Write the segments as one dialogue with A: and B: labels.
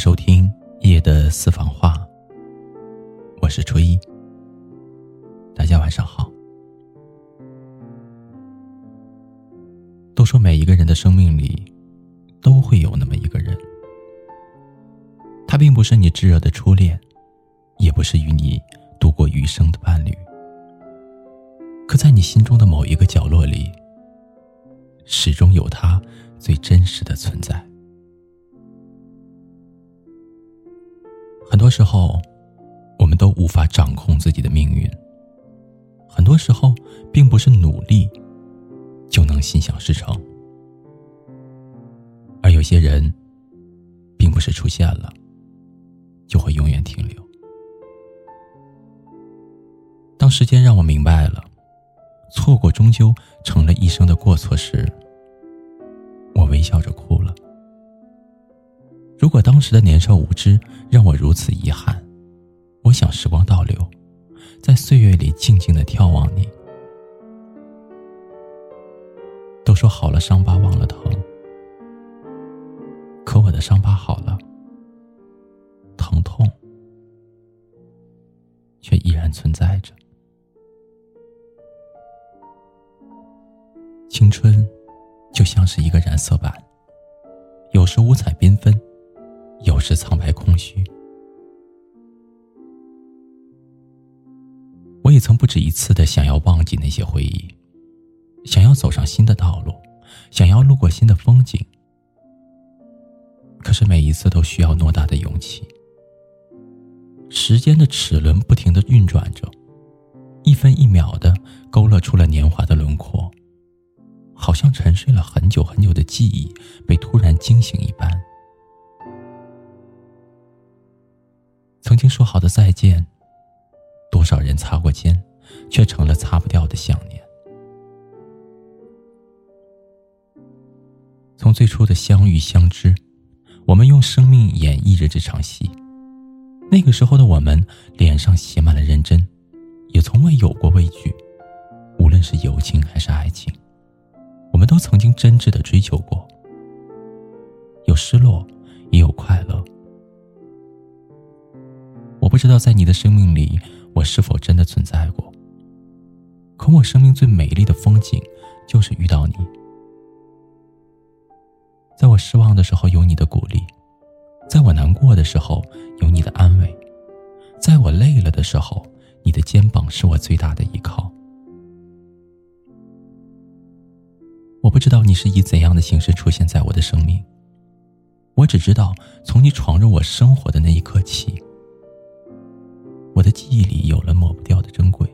A: 收听夜的私房话，我是初一。大家晚上好。都说每一个人的生命里，都会有那么一个人，他并不是你炙热的初恋，也不是与你度过余生的伴侣，可在你心中的某一个角落里，始终有他最真实的存在。很多时候，我们都无法掌控自己的命运。很多时候，并不是努力就能心想事成，而有些人，并不是出现了就会永远停留。当时间让我明白了，错过终究成了一生的过错时，我微笑着。如果当时的年少无知让我如此遗憾，我想时光倒流，在岁月里静静的眺望你。都说好了伤疤忘了疼，可我的伤疤好了，疼痛却依然存在着。青春就像是一个染色板，有时五彩缤纷。有时苍白空虚，我也曾不止一次的想要忘记那些回忆，想要走上新的道路，想要路过新的风景。可是每一次都需要偌大的勇气。时间的齿轮不停的运转着，一分一秒的勾勒出了年华的轮廓，好像沉睡了很久很久的记忆被突然惊醒一般。曾经说好的再见，多少人擦过肩，却成了擦不掉的想念。从最初的相遇相知，我们用生命演绎着这场戏。那个时候的我们，脸上写满了认真，也从未有过畏惧。无论是友情还是爱情，我们都曾经真挚的追求过，有失落，也有快乐。不知道在你的生命里，我是否真的存在过？可我生命最美丽的风景，就是遇到你。在我失望的时候，有你的鼓励；在我难过的时候，有你的安慰；在我累了的时候，你的肩膀是我最大的依靠。我不知道你是以怎样的形式出现在我的生命，我只知道从你闯入我生活的那一刻起。我的记忆里有了抹不掉的珍贵。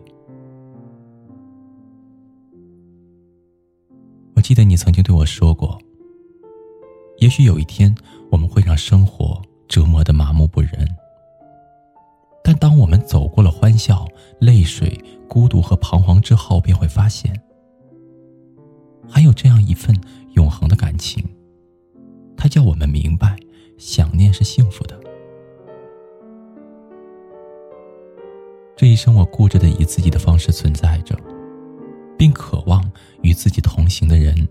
A: 我记得你曾经对我说过：“也许有一天我们会让生活折磨的麻木不仁，但当我们走过了欢笑、泪水、孤独和彷徨之后，便会发现，还有这样一份永恒的感情，它叫我们明白，想念是幸福的。”这一生，我固执的以自己的方式存在着，并渴望与自己同行的人，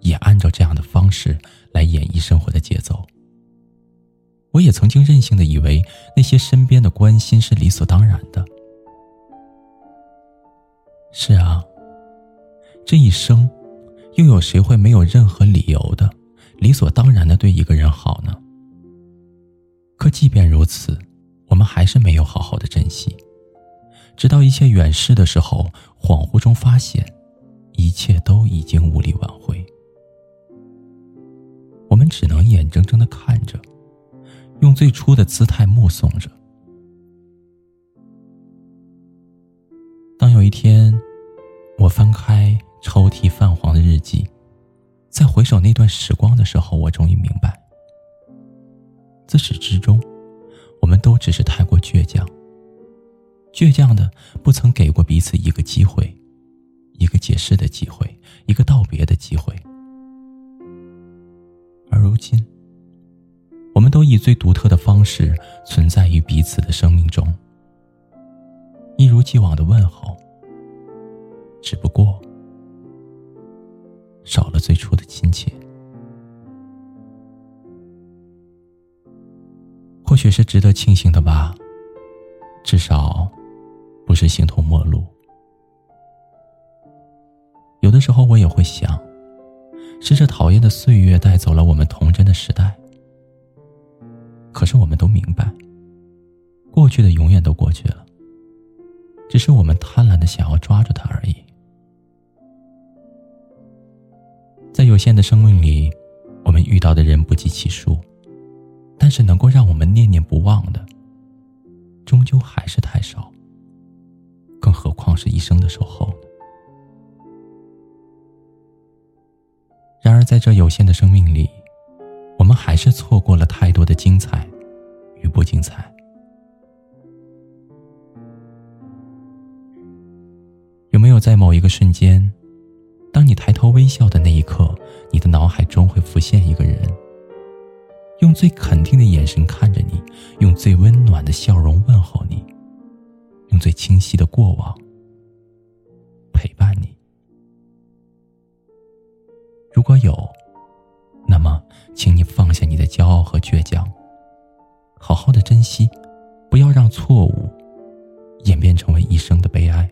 A: 也按照这样的方式来演绎生活的节奏。我也曾经任性的以为那些身边的关心是理所当然的。是啊，这一生，又有谁会没有任何理由的、理所当然的对一个人好呢？可即便如此，我们还是没有好好的珍惜。直到一切远逝的时候，恍惚中发现，一切都已经无力挽回。我们只能眼睁睁的看着，用最初的姿态目送着。当有一天，我翻开抽屉泛黄的日记，再回首那段时光的时候，我终于明白，自始至终，我们都只是太过倔强。倔强的不曾给过彼此一个机会，一个解释的机会，一个道别的机会。而如今，我们都以最独特的方式存在于彼此的生命中，一如既往的问候，只不过少了最初的亲切。或许是值得庆幸的吧，至少是形同陌路。有的时候我也会想，是这讨厌的岁月带走了我们童真的时代。可是我们都明白，过去的永远都过去了，只是我们贪婪的想要抓住它而已。在有限的生命里，我们遇到的人不计其数。但是能够让我们念念不忘的，终究还是太少。何况是一生的守候呢？然而，在这有限的生命里，我们还是错过了太多的精彩与不精彩。有没有在某一个瞬间，当你抬头微笑的那一刻，你的脑海中会浮现一个人？用最肯定的眼神看着你，用最温暖的笑容问候你，用最清晰的过往陪伴你。如果有，那么，请你放下你的骄傲和倔强，好好的珍惜，不要让错误演变成为一生的悲哀。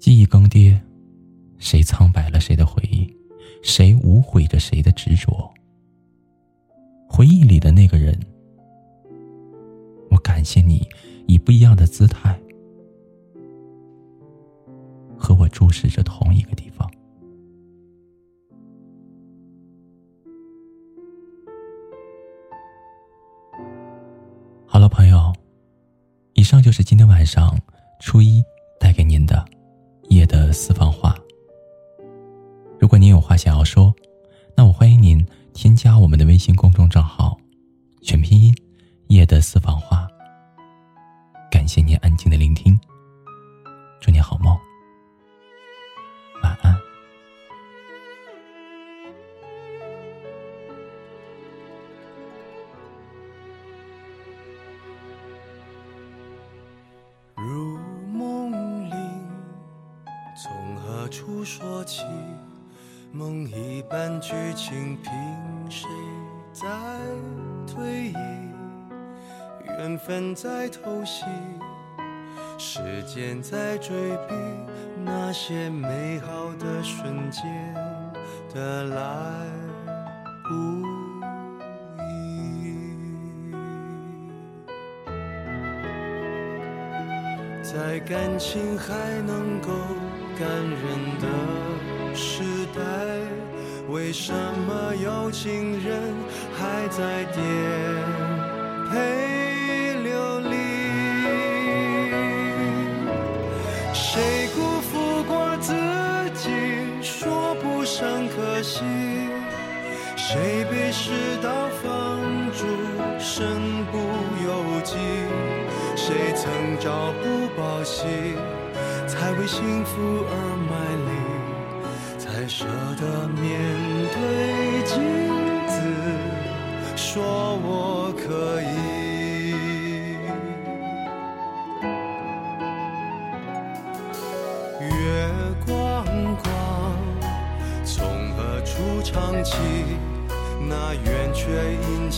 A: 记忆更迭，谁苍白了谁的回忆？谁无悔着谁的执着？回忆里的那个人，感谢你以不一样的姿态和我注视着同一个地方。好了，朋友，以上就是今天晚上初一带给您的夜的私房话。如果您有话想要说，那我欢迎您添加我们的微信公众账号，全拼音“夜的私房”。感谢您安静的聆听，祝您好梦，晚安。
B: 如梦令，从何处说起？梦一般剧情，凭谁在推移？缘分在偷袭，时间在追逼，那些美好的瞬间的来不。在感情还能够感人的时代，为什么有情人还在颠沛谁被世道放逐，身不由己？谁曾朝不保夕，才为幸福而卖力，才舍得面对镜子，说我可以。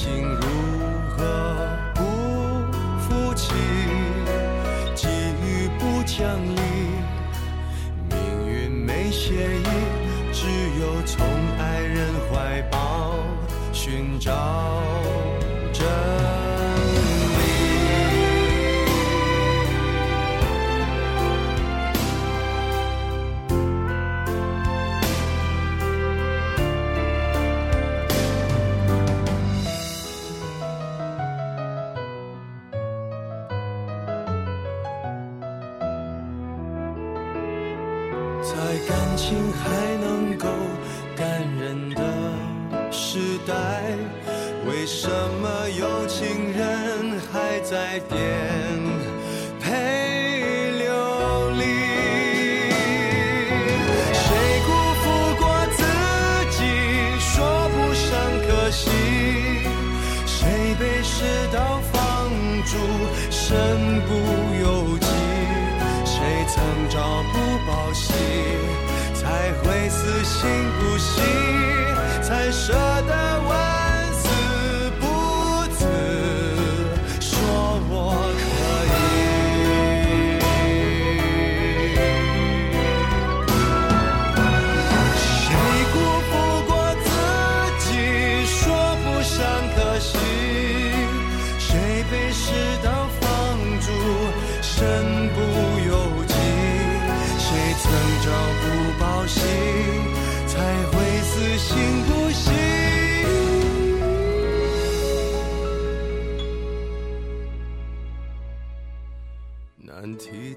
B: 心如何不负起？际遇不讲理，命运没协议，只有从爱人怀抱寻找情还能够感人的时代，为什么有情人还在颠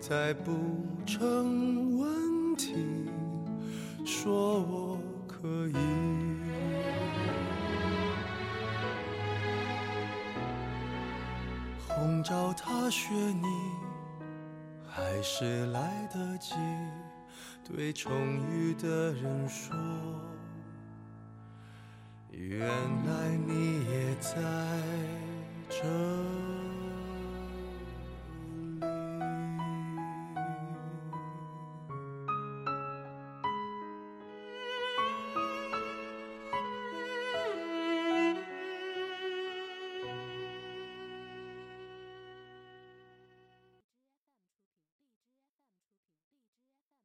B: 再不成问题，说我可以。红照踏雪你，还是来得及对重遇的人说，原来你也在。